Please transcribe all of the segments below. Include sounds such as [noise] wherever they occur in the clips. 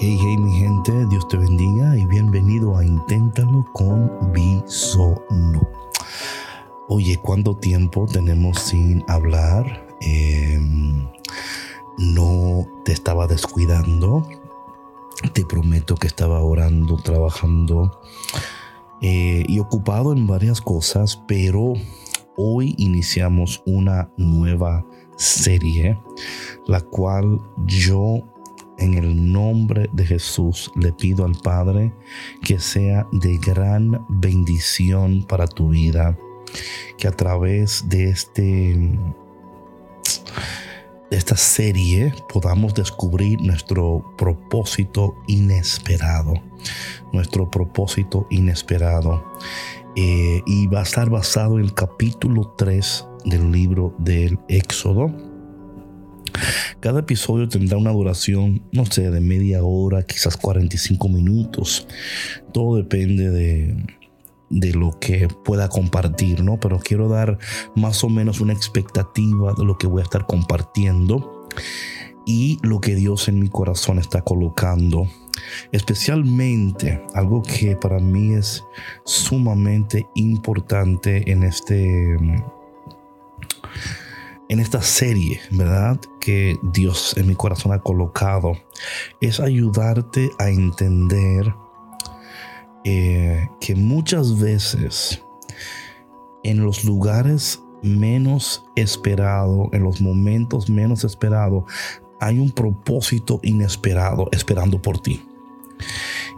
Hey, hey, mi gente, Dios te bendiga y bienvenido a Inténtalo con Bisono. Oye, ¿cuánto tiempo tenemos sin hablar? Em, no te estaba descuidando. Te prometo que estaba orando, trabajando eh, y ocupado en varias cosas, pero hoy iniciamos una nueva serie, la cual yo en el nombre de Jesús le pido al Padre que sea de gran bendición para tu vida, que a través de este de esta serie podamos descubrir nuestro propósito inesperado, nuestro propósito inesperado. Eh, y va a estar basado en el capítulo 3 del libro del Éxodo cada episodio tendrá una duración, no sé, de media hora, quizás 45 minutos. Todo depende de, de lo que pueda compartir, ¿no? Pero quiero dar más o menos una expectativa de lo que voy a estar compartiendo y lo que Dios en mi corazón está colocando. Especialmente algo que para mí es sumamente importante en este en esta serie, ¿verdad? Que Dios en mi corazón ha colocado, es ayudarte a entender eh, que muchas veces en los lugares menos esperados, en los momentos menos esperados, hay un propósito inesperado esperando por ti.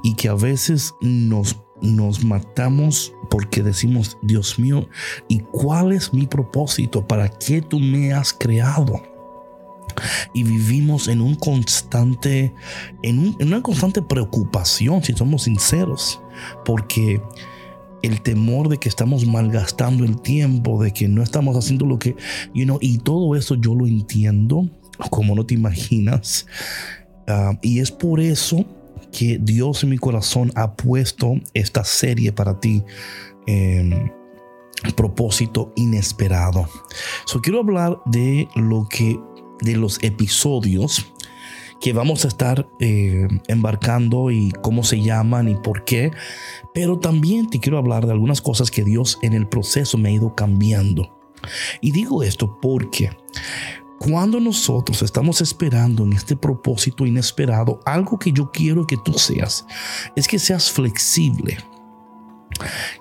Y que a veces nos nos matamos porque decimos, Dios mío, ¿y cuál es mi propósito? ¿Para qué tú me has creado? Y vivimos en un constante, en, una constante preocupación, si somos sinceros, porque el temor de que estamos malgastando el tiempo, de que no estamos haciendo lo que, you know, y todo eso yo lo entiendo, como no te imaginas. Ah, y es por eso que Dios en mi corazón ha puesto esta serie para ti. Eh, propósito inesperado. So, quiero hablar de lo que, de los episodios que vamos a estar eh, embarcando y cómo se llaman y por qué. Pero también te quiero hablar de algunas cosas que Dios en el proceso me ha ido cambiando. Y digo esto porque cuando nosotros estamos esperando en este propósito inesperado, algo que yo quiero que tú seas, es que seas flexible,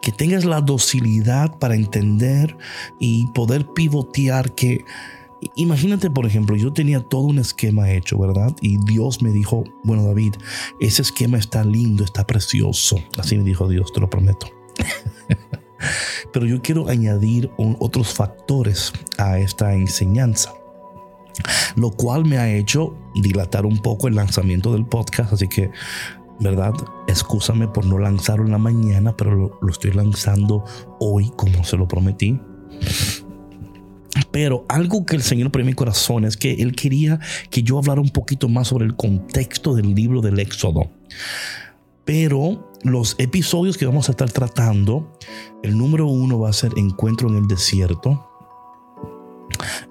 que tengas la docilidad para entender y poder pivotear que... Imagínate, por ejemplo, yo tenía todo un esquema hecho, ¿verdad? Y Dios me dijo, bueno, David, ese esquema está lindo, está precioso. Así me dijo Dios, te lo prometo. [laughs] Pero yo quiero añadir otros factores a esta enseñanza lo cual me ha hecho dilatar un poco el lanzamiento del podcast, así que, ¿verdad? Excúsame por no lanzarlo en la mañana, pero lo, estoy lanzando hoy como se lo prometí. Pero algo que el Señor pone en mi corazón es que Él quería que yo hablara un poquito más sobre el contexto del libro del Éxodo. Pero los episodios que vamos a estar tratando, el número uno va a ser Encuentro en el Desierto.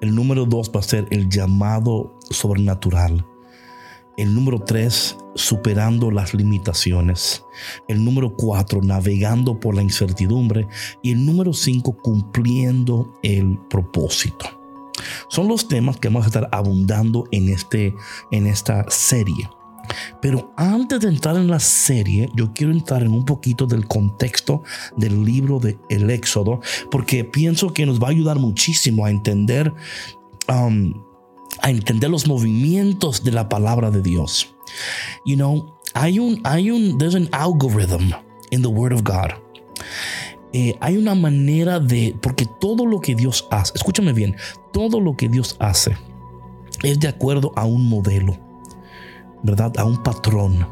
El número dos va a ser el llamado sobrenatural. El número tres, superando las limitaciones. El número cuatro, navegando por la incertidumbre. Y el número cinco, cumpliendo el propósito. Son los temas que vamos a estar abundando en, este, en esta serie. Pero antes de entrar en la serie, yo quiero entrar en un poquito del contexto del libro de El Éxodo, porque pienso que nos va a ayudar muchísimo a entender, um, a entender los movimientos de la palabra de Dios. You know, hay un, hay un, there's an algorithm in the Word of God. Eh, hay una manera de, porque todo lo que Dios hace, escúchame bien, todo lo que Dios hace es de acuerdo a un modelo. ¿Verdad? A un patrón.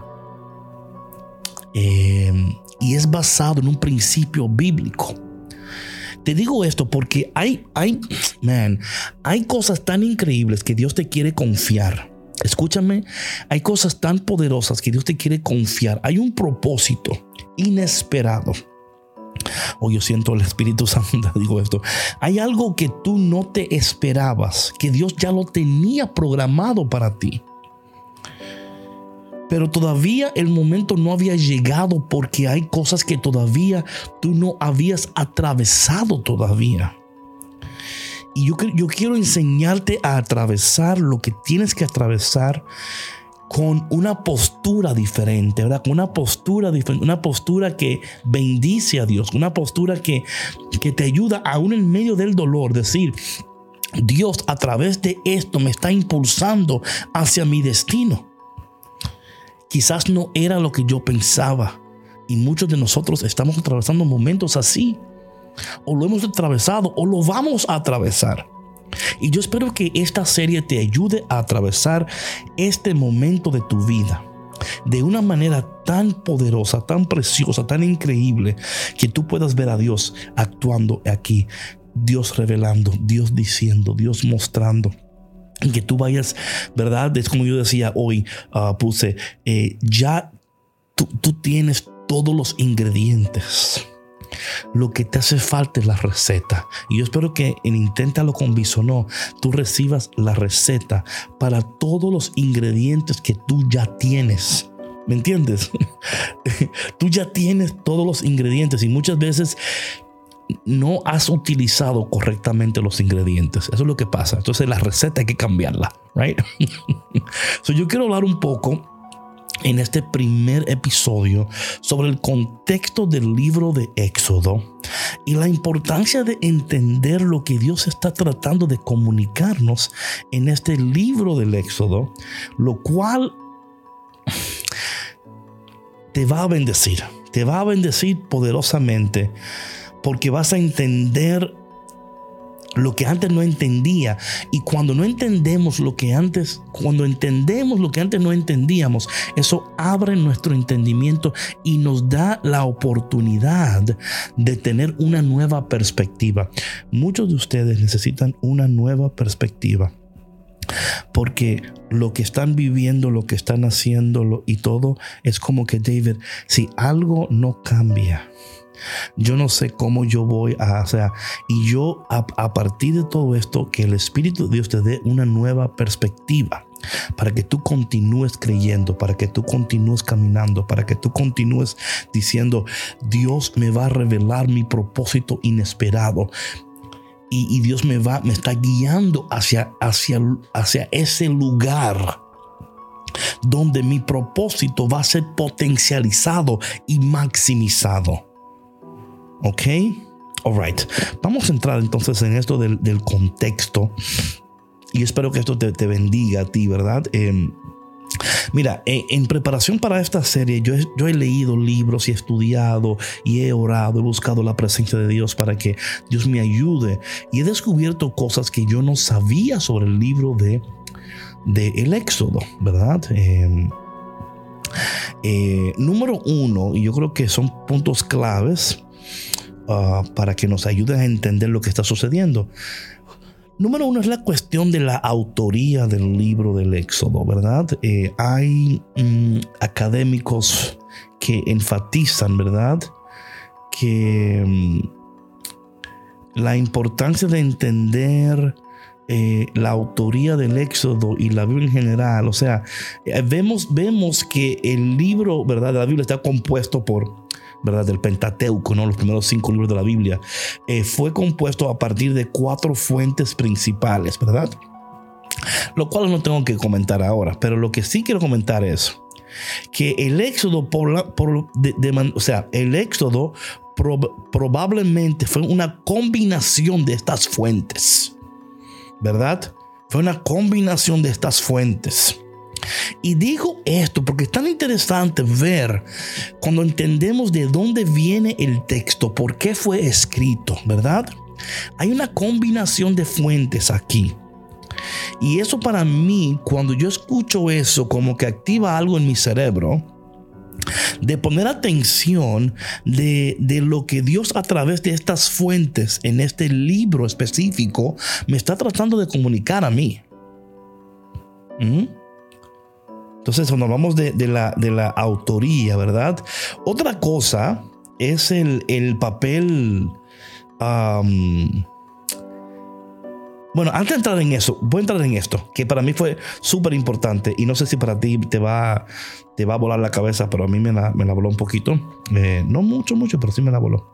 Eh, y es basado en un principio bíblico. Te digo esto porque hay, hay, hay cosas tan increíbles que Dios te quiere confiar. Escúchame, hay cosas tan poderosas que Dios te quiere confiar. Hay un propósito inesperado. O oh, yo siento el Espíritu [laughs] Santo, digo esto. Hay algo que tú no te esperabas, que Dios ya lo tenía programado para ti. Pero todavía el momento no había llegado porque hay cosas que todavía tú no habías atravesado todavía. Y yo, quiero enseñarte a atravesar lo que tienes que atravesar con una postura diferente, ¿verdad? Con una postura diferente, una postura que bendice a Dios, una postura que, que te ayuda aún en medio del dolor, decir, Dios a través de esto me está impulsando hacia mi destino. Quizás no era lo que yo pensaba. Y muchos de nosotros estamos atravesando momentos así. O lo hemos atravesado o lo vamos a atravesar. Y yo espero que esta serie te ayude a atravesar este momento de tu vida de una manera tan poderosa, tan preciosa, tan increíble, que tú puedas ver a Dios actuando aquí, Dios revelando, Dios diciendo, Dios mostrando que tú vayas, ¿verdad? Es como yo decía hoy, ah, puse, eh, ya tú, tú tienes todos los ingredientes. Lo que te hace falta es la receta. Y yo espero que en Inténtalo con no tú recibas la receta para todos los ingredientes que tú ya tienes. ¿Me entiendes? [laughs] tú ya tienes todos los ingredientes y muchas veces no has utilizado correctamente los ingredientes. Eso es lo que pasa. Entonces la receta hay que cambiarla, right? [laughs] so yo quiero hablar un poco en este primer episodio sobre el contexto del libro de Éxodo y la importancia de entender lo que Dios está tratando de comunicarnos en este libro del Éxodo, lo cual te va a bendecir, te va a bendecir poderosamente porque vas a entender lo que antes no entendía. Y cuando no entendemos lo que antes, cuando entendemos lo que antes no entendíamos, eso abre nuestro entendimiento y nos da la oportunidad de tener una nueva perspectiva. Muchos de ustedes necesitan una nueva perspectiva. Porque lo que están viviendo, lo que están haciendo y todo es como que David, si algo no cambia, yo no sé cómo yo voy a, o sea, y yo a, partir de todo esto, que el Espíritu de Dios te dé una nueva perspectiva para que tú continúes creyendo, para que tú continúes caminando, para que tú continúes diciendo, Dios me va a revelar mi propósito inesperado. Y, y Dios me va, me está guiando hacia, hacia, hacia ese lugar donde mi propósito va a ser potencializado y maximizado. ¿Ok? Alright. Vamos a entrar entonces en esto del, contexto. Y espero que esto te, bendiga a ti, ¿verdad? Em, mira, en, preparación para esta serie, yo he, yo he, leído libros y he estudiado y he orado, he buscado la presencia de Dios para que Dios me ayude. Y he descubierto cosas que yo no sabía sobre el libro de, de El Éxodo, ¿verdad? Em, eh, número uno, y yo creo que son puntos claves Ah, para que nos ayuden a entender lo que está sucediendo. Número uno es la cuestión de la autoría del libro del Éxodo, ¿verdad? Eh, hay mm, académicos que enfatizan, ¿verdad? Que mm, la importancia de entender eh, la autoría del Éxodo y la Biblia en general, o sea, eh, vemos, vemos que el libro, ¿verdad? De la Biblia está compuesto por ¿verdad? Del Pentateuco, ¿no? Los primeros cinco libros de la Biblia, eh, fue compuesto a partir de cuatro fuentes principales, ¿verdad? Lo cual no tengo que comentar ahora, pero lo que sí quiero comentar es que el éxodo, por, por o sea, el éxodo probablemente fue una combinación de estas fuentes, ¿verdad? Fue una combinación de estas fuentes. Y digo esto porque es tan interesante ver cuando entendemos de dónde viene el texto, por qué fue escrito, ¿verdad? Hay una combinación de fuentes aquí. Y eso para mí, cuando yo escucho eso, como que activa algo en mi cerebro, de poner atención de, lo que Dios a través de estas fuentes en este libro específico me está tratando de comunicar a mí. ¿Mm? Entonces, cuando hablamos de, la, de la autoría, ¿verdad? Otra cosa es el, papel... Bueno, antes de entrar en eso, voy a entrar en esto, que para mí fue súper importante y no sé si para ti te va, te va a volar la cabeza, pero a mí me la, me la voló un poquito. Eh, no mucho, mucho, pero sí me la voló.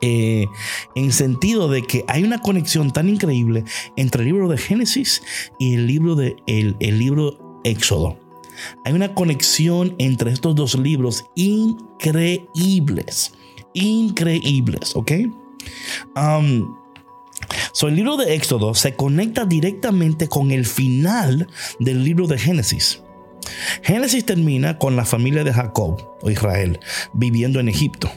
Eh, en sentido de que hay una conexión tan increíble entre el libro de Génesis y el libro de el, el libro Éxodo. Hay una conexión entre estos dos libros increíbles, increíbles, ¿ok? Um, so el libro de Éxodo se conecta directamente con el final del libro de Génesis. Génesis termina con la familia de Jacob o Israel viviendo en Egipto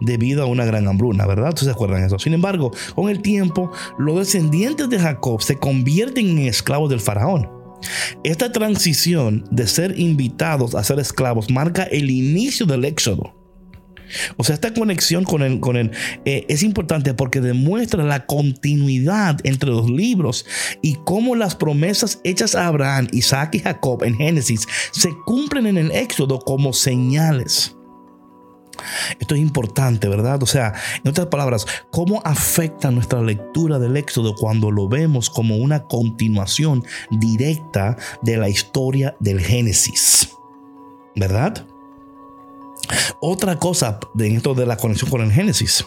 debido a una gran hambruna, ¿verdad? ¿Ustedes se acuerdan de eso? Sin embargo, con el tiempo, los descendientes de Jacob se convierten en esclavos del faraón. Esta transición de ser invitados a ser esclavos marca el inicio del éxodo. O sea, esta conexión con el, con eh, es importante porque demuestra la continuidad entre los libros y cómo las promesas hechas a Abraham, Isaac y Jacob en Génesis se cumplen en el Éxodo como señales. Esto es importante, ¿verdad? O sea, en otras palabras, ¿cómo afecta nuestra lectura del Éxodo cuando lo vemos como una continuación directa de la historia del Génesis? ¿Verdad? Otra cosa dentro de la conexión con el Génesis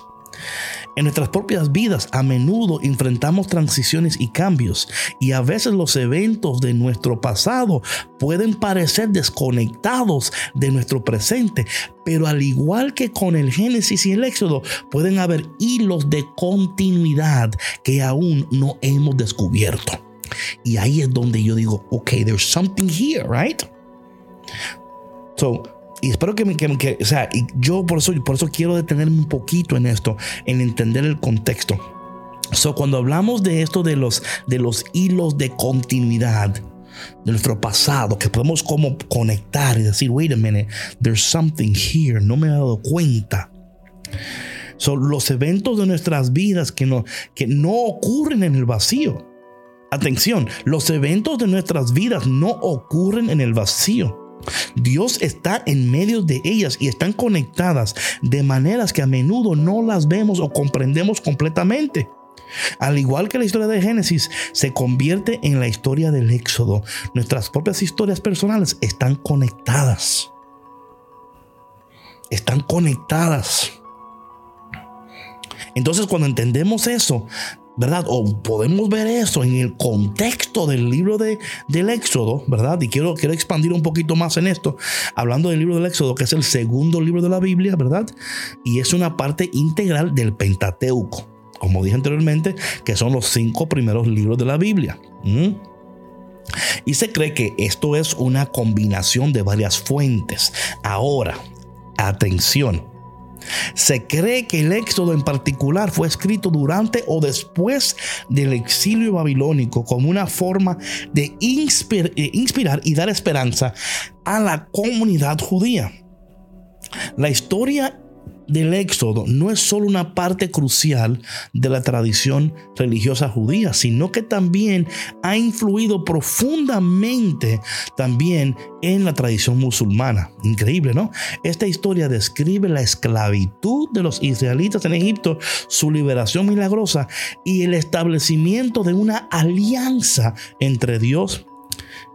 en nuestras propias vidas a menudo enfrentamos transiciones y cambios y a veces los eventos de nuestro pasado pueden parecer desconectados de nuestro presente, pero al igual que con el Génesis y el Éxodo, pueden haber hilos de continuidad que aún no hemos descubierto. Y ahí es donde yo digo, ok, there's something here, right? So, y espero que, me, que, o sea, y yo por eso, por eso quiero detenerme un poquito en esto, en entender el contexto. So, cuando hablamos de esto de los, de los hilos de continuidad de nuestro pasado, que podemos como conectar y decir, wait a minute, there's something here, no me he dado cuenta. Son los eventos de nuestras vidas que no, que no ocurren en el vacío. Atención, los eventos de nuestras vidas no ocurren en el vacío. Dios está en medio de ellas y están conectadas de maneras que a menudo no las vemos o comprendemos completamente. Al igual que la historia de Génesis se convierte en la historia del Éxodo, nuestras propias historias personales están conectadas. Están conectadas. Entonces cuando entendemos eso, ¿verdad? O podemos ver eso en el contexto del libro de, del Éxodo, ¿verdad? Y quiero, quiero expandir un poquito más en esto, hablando del libro del Éxodo, que es el segundo libro de la Biblia, ¿verdad? Y es una parte integral del Pentateuco, como dije anteriormente, que son los cinco primeros libros de la Biblia. Y se cree que esto es una combinación de varias fuentes. Ahora, atención, se cree que el Éxodo en particular fue escrito durante o después del exilio babilónico como una forma de inspirar y dar esperanza a la comunidad judía. La historia del Éxodo no es solo una parte crucial de la tradición religiosa judía, sino que también ha influido profundamente también en la tradición musulmana. Increíble, ¿no? Esta historia describe la esclavitud de los israelitas en Egipto, su liberación milagrosa y el establecimiento de una alianza entre Dios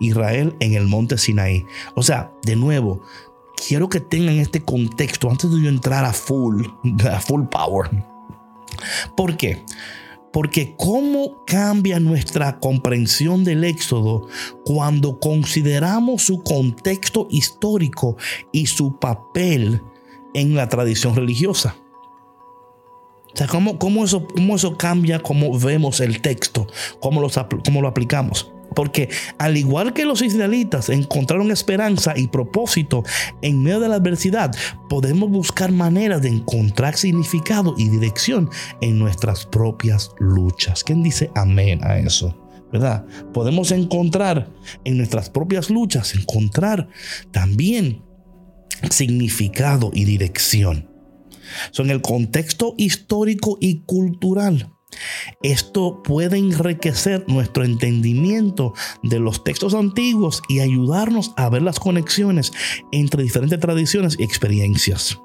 Israel en el monte Sinaí. O sea, de nuevo, quiero que tengan este contexto antes de yo entrar a full, a full power. ¿Por qué? Porque cómo cambia nuestra comprensión del Éxodo cuando consideramos su contexto histórico y su papel en la tradición religiosa. O sea, cómo, cómo, eso, cómo eso cambia cómo vemos el texto, cómo, los, cómo lo aplicamos. Porque al igual que los israelitas encontraron esperanza y propósito en medio de la adversidad, podemos buscar maneras de encontrar significado y dirección en nuestras propias luchas. ¿Quién dice amén a eso? ¿Verdad? Podemos encontrar en nuestras propias luchas, encontrar también significado y dirección. Son el contexto histórico y cultural esto puede enriquecer nuestro entendimiento de los textos antiguos y ayudarnos a ver las conexiones entre diferentes tradiciones y experiencias.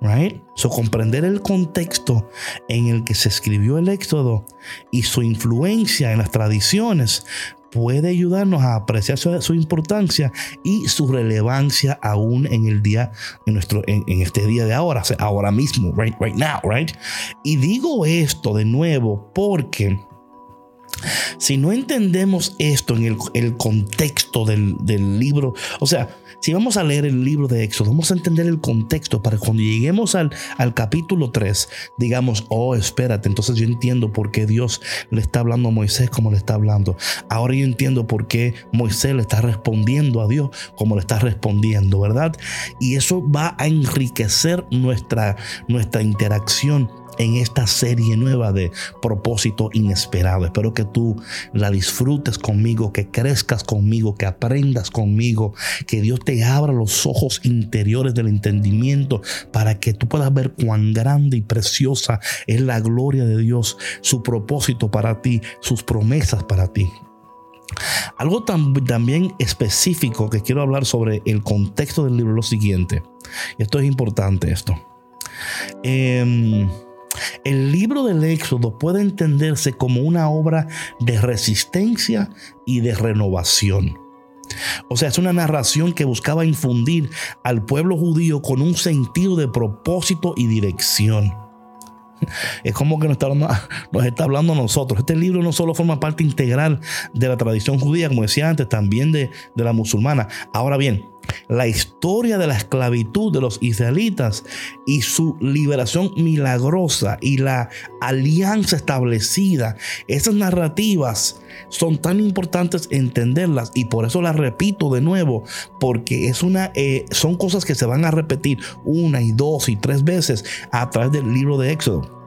Right? So, comprender el contexto en el que se escribió el Éxodo y su influencia en las tradiciones puede ayudarnos a apreciar su, importancia y su relevancia aún en el día, en nuestro, en, este día de ahora, ahora mismo, right, right now, right? Y digo esto de nuevo porque si no entendemos esto en el, contexto del, libro, o sea, si vamos a leer el libro de Éxodo, vamos a entender el contexto para cuando lleguemos al, al capítulo 3, digamos, oh, espérate, entonces yo entiendo por qué Dios le está hablando a Moisés como le está hablando. Ahora yo entiendo por qué Moisés le está respondiendo a Dios como le está respondiendo, ¿verdad? Y eso va a enriquecer nuestra, nuestra interacción en esta serie nueva de propósito inesperado. Espero que tú la disfrutes conmigo, que crezcas conmigo, que aprendas conmigo, que Dios te abra los ojos interiores del entendimiento para que tú puedas ver cuán grande y preciosa es la gloria de Dios, su propósito para ti, sus promesas para ti. Algo también específico que quiero hablar sobre el contexto del libro, lo siguiente. Esto es importante, esto. Eh, el libro del Éxodo puede entenderse como una obra de resistencia y de renovación. O sea, es una narración que buscaba infundir al pueblo judío con un sentido de propósito y dirección. Es como que nos está, hablando, [laughs] a nosotros. Este libro no solo forma parte integral de la tradición judía, como decía antes, también de la musulmana. Ahora bien, la historia de la esclavitud de los israelitas y su liberación milagrosa y la alianza establecida. Esas narrativas son tan importantes entenderlas y por eso las repito de nuevo, porque es una, eh, son cosas que se van a repetir una y dos y tres veces a través del libro de Éxodo.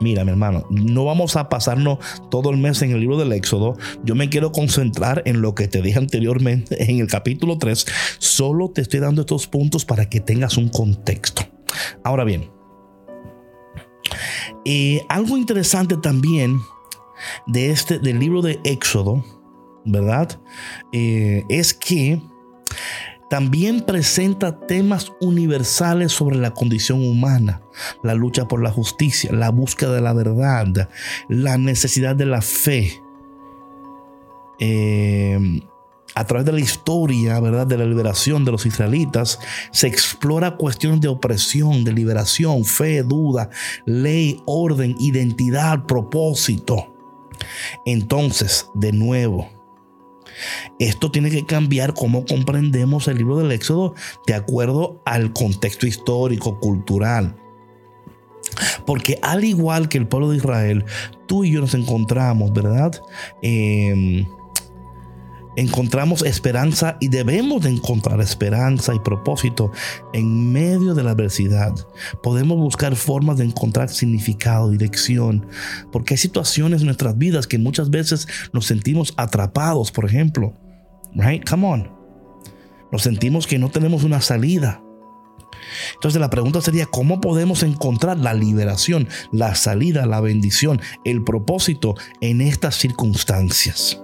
Mira, mi hermano, no vamos a pasarnos todo el mes en el libro del Éxodo. Yo me quiero concentrar en lo que te dije anteriormente en el capítulo 3. Solo te estoy dando estos puntos para que tengas un contexto. Ahora bien, eh, algo interesante también de este, del libro de Éxodo, ¿verdad? Eh, es que también presenta temas universales sobre la condición humana, la lucha por la justicia, la búsqueda de la verdad, la necesidad de la fe. Eh, a través de la historia, ¿verdad? De la liberación de los israelitas, se explora cuestiones de opresión, de liberación, fe, duda, ley, orden, identidad, propósito. Entonces, de nuevo, esto tiene que cambiar cómo comprendemos el libro del Éxodo de acuerdo al contexto histórico, cultural. Porque al igual que el pueblo de Israel, tú y yo nos encontramos, ¿verdad? Eh, encontramos esperanza y debemos de encontrar esperanza y propósito en medio de la adversidad. Podemos buscar formas de encontrar significado, dirección, porque hay situaciones en nuestras vidas que muchas veces nos sentimos atrapados, por ejemplo. Right? Come on. Nos sentimos que no tenemos una salida. Entonces la pregunta sería, ¿cómo podemos encontrar la liberación, la salida, la bendición, el propósito en estas circunstancias?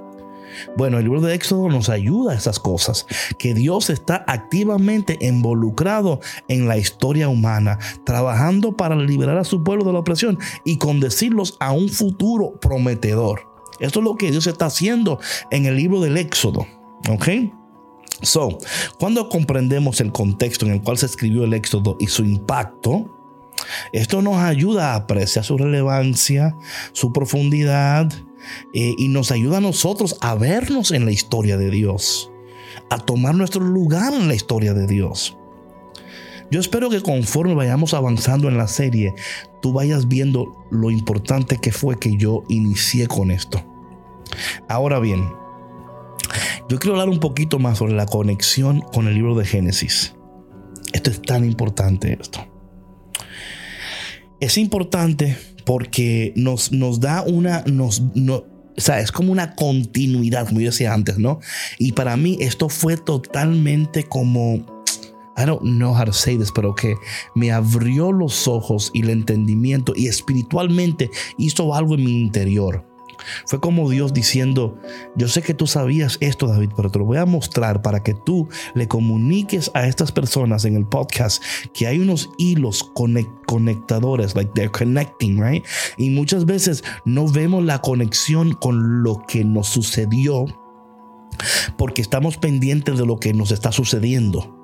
Bueno, el libro de Éxodo nos ayuda a esas cosas, que Dios está activamente involucrado en la historia humana, trabajando para liberar a su pueblo de la opresión y condecirlos a un futuro prometedor. Esto es lo que Dios está haciendo en el libro del Éxodo. ¿Ok? So, cuando comprendemos el contexto en el cual se escribió el Éxodo y su impacto, esto nos ayuda a apreciar su relevancia, su profundidad eh, y nos ayuda a nosotros a vernos en la historia de Dios, a tomar nuestro lugar en la historia de Dios. Yo espero que conforme vayamos avanzando en la serie, tú vayas viendo lo importante que fue que yo inicié con esto. Ahora bien, yo quiero hablar un poquito más sobre la conexión con el libro de Génesis. Esto es tan importante esto. Es importante porque nos, nos da una, nos, no, o sea, es como una continuidad, como yo decía antes, ¿no? Y para mí esto fue totalmente como, I don't know how to say this, pero que me abrió los ojos y el entendimiento y espiritualmente hizo algo en mi interior. Fue como Dios diciendo, yo sé que tú sabías esto, David, pero te lo voy a mostrar para que tú le comuniques a estas personas en el podcast que hay unos hilos conectadores, like they're connecting, right? Y muchas veces no vemos la conexión con lo que nos sucedió porque estamos pendientes de lo que nos está sucediendo.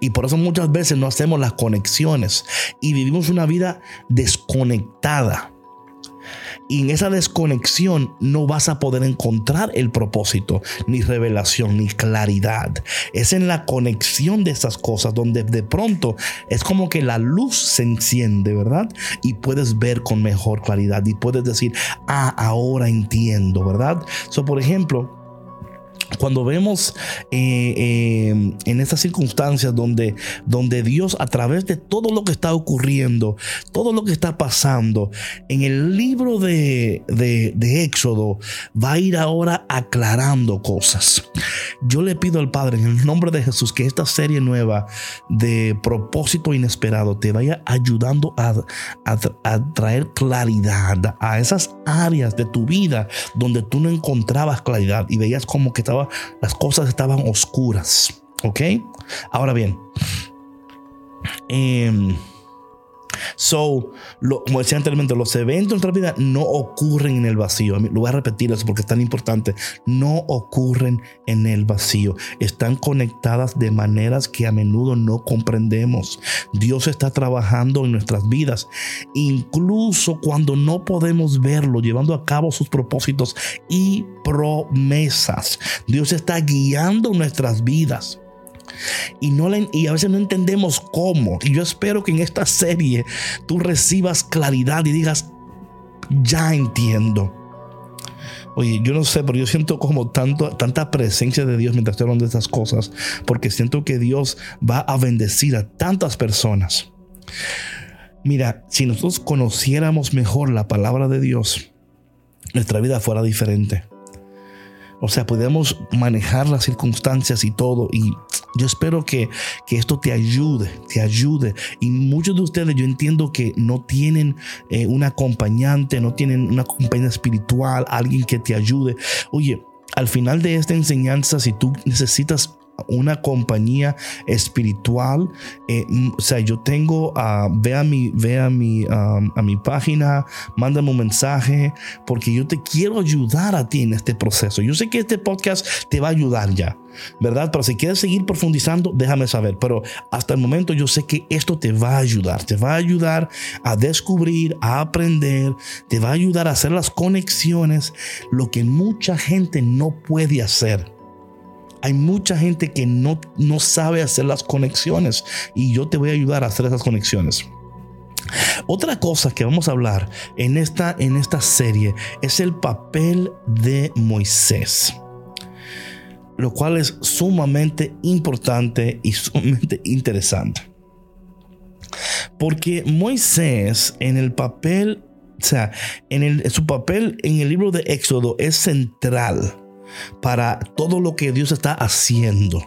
Y por eso muchas veces no hacemos las conexiones y vivimos una vida desconectada. Y en esa desconexión no vas a poder encontrar el propósito, ni revelación, ni claridad. Es en la conexión de esas cosas donde de pronto es como que la luz se enciende, ¿verdad? Y puedes ver con mejor claridad y puedes decir, ah, ahora entiendo, ¿verdad? So, por ejemplo, cuando vemos eh, eh, en estas circunstancias donde, donde Dios a través de todo lo que está ocurriendo, todo lo que está pasando, en el libro de, de, Éxodo va a ir ahora aclarando cosas. Yo le pido al Padre en el nombre de Jesús que esta serie nueva de propósito inesperado te vaya ayudando a, a traer claridad a esas áreas de tu vida donde tú no encontrabas claridad y veías como que estaba las cosas estaban oscuras. ¿Ok? Ahora bien, eh, So, lo, como decía anteriormente, los eventos en nuestra vida no ocurren en el vacío. Lo voy a repetir eso porque es tan importante. No ocurren en el vacío. Están conectadas de maneras que a menudo no comprendemos. Dios está trabajando en nuestras vidas, incluso cuando no podemos verlo, llevando a cabo sus propósitos y promesas. Dios está guiando nuestras vidas y, no y a veces no entendemos cómo. Y yo espero que en esta serie tú recibas claridad y digas, ya entiendo. Oye, yo no sé, pero yo siento como tanto, tanta presencia de Dios mientras estoy hablando de estas cosas, porque siento que Dios va a bendecir a tantas personas. Mira, si nosotros conociéramos mejor la palabra de Dios, nuestra vida fuera diferente. O sea, podemos manejar las circunstancias y todo y yo espero que, esto te ayude, te ayude. Y muchos de ustedes yo entiendo que no tienen eh, un acompañante, no tienen una compañía espiritual, alguien que te ayude. Oye, al final de esta enseñanza, si tú necesitas una compañía espiritual. Eh, o sea, yo tengo, uh, ve a mi, ve mi, a mi página, mándame un mensaje, porque yo te quiero ayudar a ti en este proceso. Yo sé que este podcast te va a ayudar ya, ¿verdad? Pero si quieres seguir profundizando, déjame saber. Pero hasta el momento yo sé que esto te va a ayudar, te va a ayudar a descubrir, a aprender, te va a ayudar a hacer las conexiones, lo que mucha gente no puede hacer hay mucha gente que no, no sabe hacer las conexiones y yo te voy a ayudar a hacer esas conexiones. Otra cosa que vamos a hablar en esta, en esta serie es el papel de Moisés, lo cual es sumamente importante y sumamente interesante. Porque Moisés en el papel, o sea, en, el, su papel en el libro de Éxodo es central para todo lo que Dios está haciendo.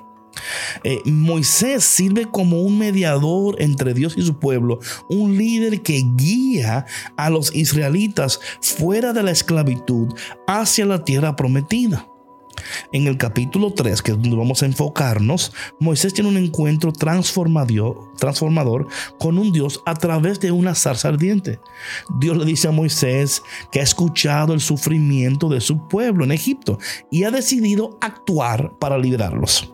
Eh, Moisés sirve como un mediador entre Dios y su pueblo, un líder que guía a los israelitas fuera de la esclavitud hacia la tierra prometida. En el capítulo 3, que es donde vamos a enfocarnos, Moisés tiene un encuentro transformador, con un Dios a través de una zarza ardiente. Dios le dice a Moisés que ha escuchado el sufrimiento de su pueblo en Egipto y ha decidido actuar para liberarlos.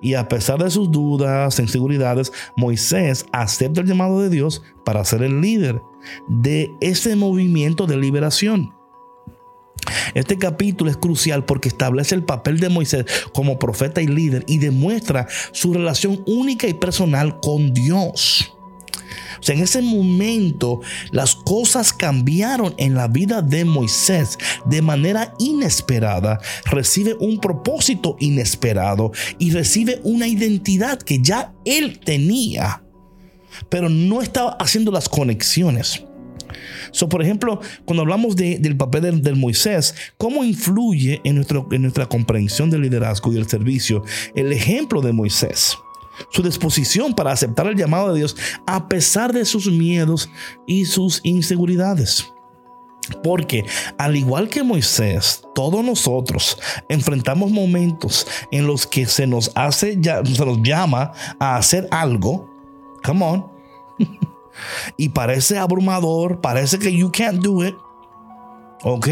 Y a pesar de sus dudas, inseguridades, Moisés acepta el llamado de Dios para ser el líder de ese movimiento de liberación. Este capítulo es crucial porque establece el papel de Moisés como profeta y líder y demuestra su relación única y personal con Dios. O sea, en ese momento las cosas cambiaron en la vida de Moisés de manera inesperada. Recibe un propósito inesperado y recibe una identidad que ya él tenía, pero no estaba haciendo las conexiones. So, por ejemplo, cuando hablamos del papel del, Moisés, ¿cómo influye en, nuestro, en nuestra comprensión del liderazgo y el servicio el ejemplo de Moisés? Su disposición para aceptar el llamado de Dios a pesar de sus miedos y sus inseguridades. Porque al igual que Moisés, todos nosotros enfrentamos momentos en los que se nos hace, se nos llama a hacer algo. Come on. [laughs] y parece abrumador, parece que you can't do it. ¿Ok?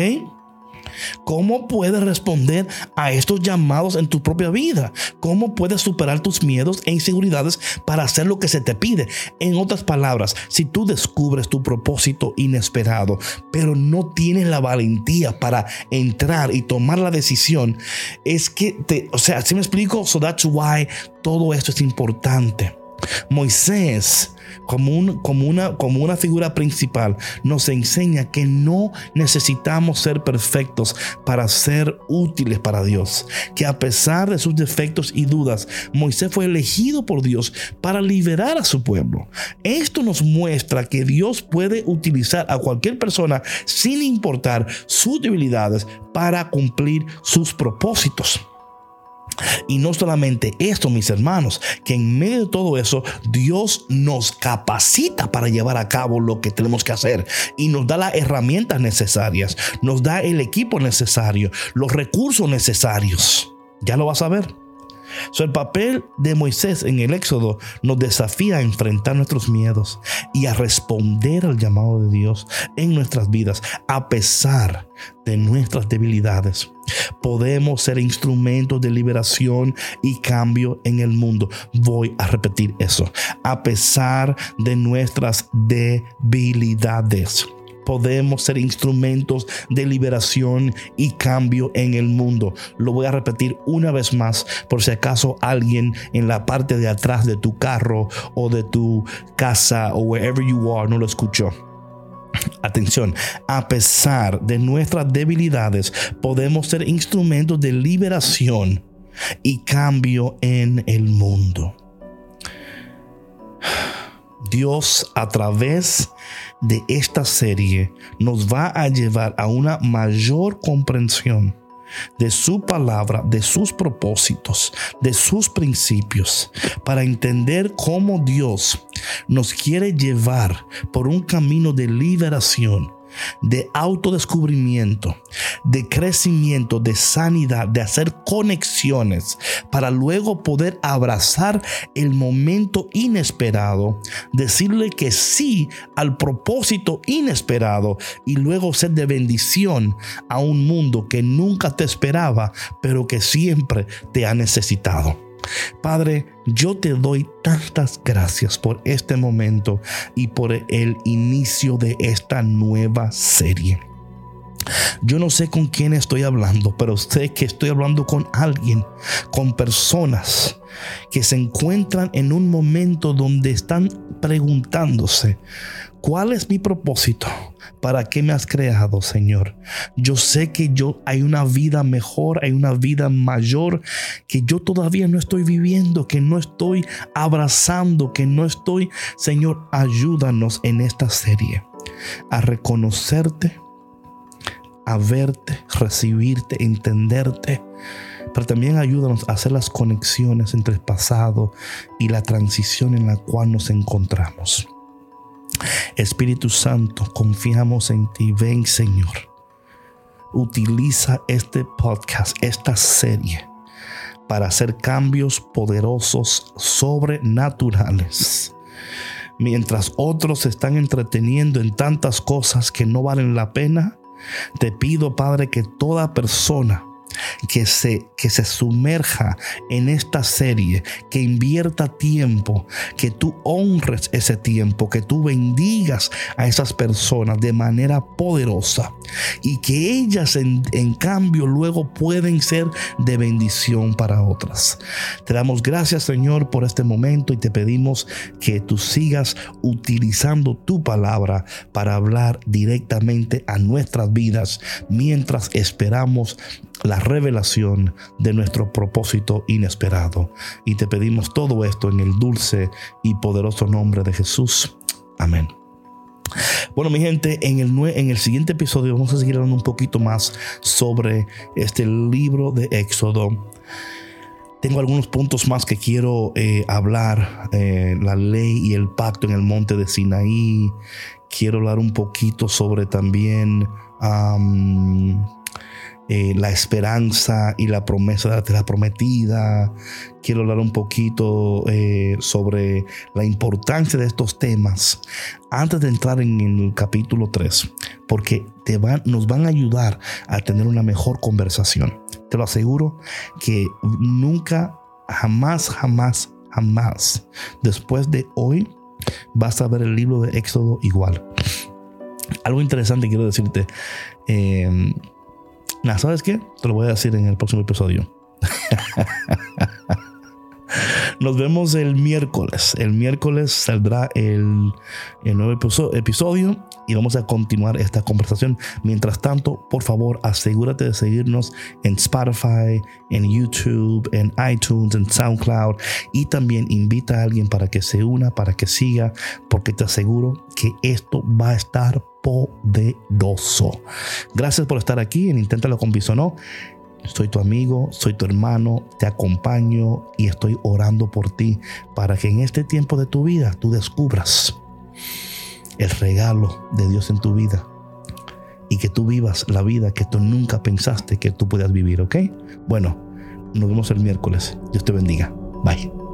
¿Cómo puedes responder a estos llamados en tu propia vida? ¿Cómo puedes superar tus miedos e inseguridades para hacer lo que se te pide? En otras palabras, si tú descubres tu propósito inesperado, pero no tienes la valentía para entrar y tomar la decisión, es que te, o sea, si me explico, so that's why todo esto es importante. Moisés, como, una figura principal, nos enseña que no necesitamos ser perfectos para ser útiles para Dios. Que a pesar de sus defectos y dudas, Moisés fue elegido por Dios para liberar a su pueblo. Esto nos muestra que Dios puede utilizar a cualquier persona sin importar sus debilidades para cumplir sus propósitos. Y no solamente esto, mis hermanos, que en medio de todo eso, Dios nos capacita para llevar a cabo lo que tenemos que hacer y nos da las herramientas necesarias, nos da el equipo necesario, los recursos necesarios. Ya lo vas a ver el papel de Moisés en el Éxodo nos desafía a enfrentar nuestros miedos y a responder al llamado de Dios en nuestras vidas a pesar de nuestras debilidades. Podemos ser instrumentos de liberación y cambio en el mundo. Voy a repetir eso. A pesar de nuestras debilidades podemos ser instrumentos de liberación y cambio en el mundo. Lo voy a repetir una vez más por si acaso alguien en la parte de atrás de tu carro o de tu casa o wherever you are no lo escuchó. Atención, a pesar de nuestras debilidades, podemos ser instrumentos de liberación y cambio en el mundo. Dios a través de esta serie nos va a llevar a una mayor comprensión de su palabra, de sus propósitos, de sus principios, para entender cómo Dios nos quiere llevar por un camino de liberación de autodescubrimiento, de crecimiento, de sanidad, de hacer conexiones para luego poder abrazar el momento inesperado, decirle que sí al propósito inesperado y luego ser de bendición a un mundo que nunca te esperaba, pero que siempre te ha necesitado. Padre, yo te doy tantas gracias por este momento y por el inicio de esta nueva serie. Yo no sé con quién estoy hablando, pero sé que estoy hablando con alguien, con personas que se encuentran en un momento donde están preguntándose, ¿cuál es mi propósito? ¿Para qué me has creado, Señor? Yo sé que yo hay una vida mejor, hay una vida mayor que yo todavía no estoy viviendo, que no estoy abrazando, que no estoy, Señor, ayúdanos en esta serie a reconocerte, a verte, recibirte, entenderte pero también ayúdanos a hacer las conexiones entre el pasado y la transición en la cual nos encontramos. Espíritu Santo, confiamos en ti. Ven, Señor. Utiliza este podcast, esta serie, para hacer cambios poderosos, sobrenaturales. Mientras otros se están entreteniendo en tantas cosas que no valen la pena, te pido, Padre, que toda persona que se, que se sumerja en esta serie, que invierta tiempo, que tú honres ese tiempo, que tú bendigas a esas personas de manera poderosa y que ellas en, cambio luego pueden ser de bendición para otras. Te damos gracias Señor por este momento y te pedimos que tú sigas utilizando tu palabra para hablar directamente a nuestras vidas mientras esperamos la revelación de nuestro propósito inesperado. Y te pedimos todo esto en el dulce y poderoso nombre de Jesús. Amén. Bueno, mi gente, en el, en el siguiente episodio vamos a seguir hablando un poquito más sobre este libro de Éxodo. Tengo algunos puntos más que quiero eh, hablar. Eh, la ley y el pacto en el monte de Sinaí. Quiero hablar un poquito sobre también eh, la esperanza y la promesa de la prometida. Quiero hablar un poquito eh, sobre la importancia de estos temas antes de entrar en el capítulo 3, porque te van, nos van a ayudar a tener una mejor conversación. Te lo aseguro que nunca, jamás, jamás, jamás, después de hoy, vas a ver el libro de Éxodo igual. Algo interesante quiero decirte. Eh, ¿sabes qué? Te lo voy a decir en el próximo episodio. [laughs] Nos vemos el miércoles. El miércoles saldrá el, nuevo episodio y vamos a continuar esta conversación. Mientras tanto, por favor, asegúrate de seguirnos en Spotify, en YouTube, en iTunes, en SoundCloud y también invita a alguien para que se una, para que siga, porque te aseguro que esto va a estar poderoso. Gracias por estar aquí en Inténtalo con Bisonó. Soy tu amigo, soy tu hermano, te acompaño y estoy orando por ti para que en este tiempo de tu vida tú descubras el regalo de Dios en tu vida y que tú vivas la vida que tú nunca pensaste que tú podías vivir, ¿ok? Bueno, nos vemos el miércoles. Dios te bendiga. Bye.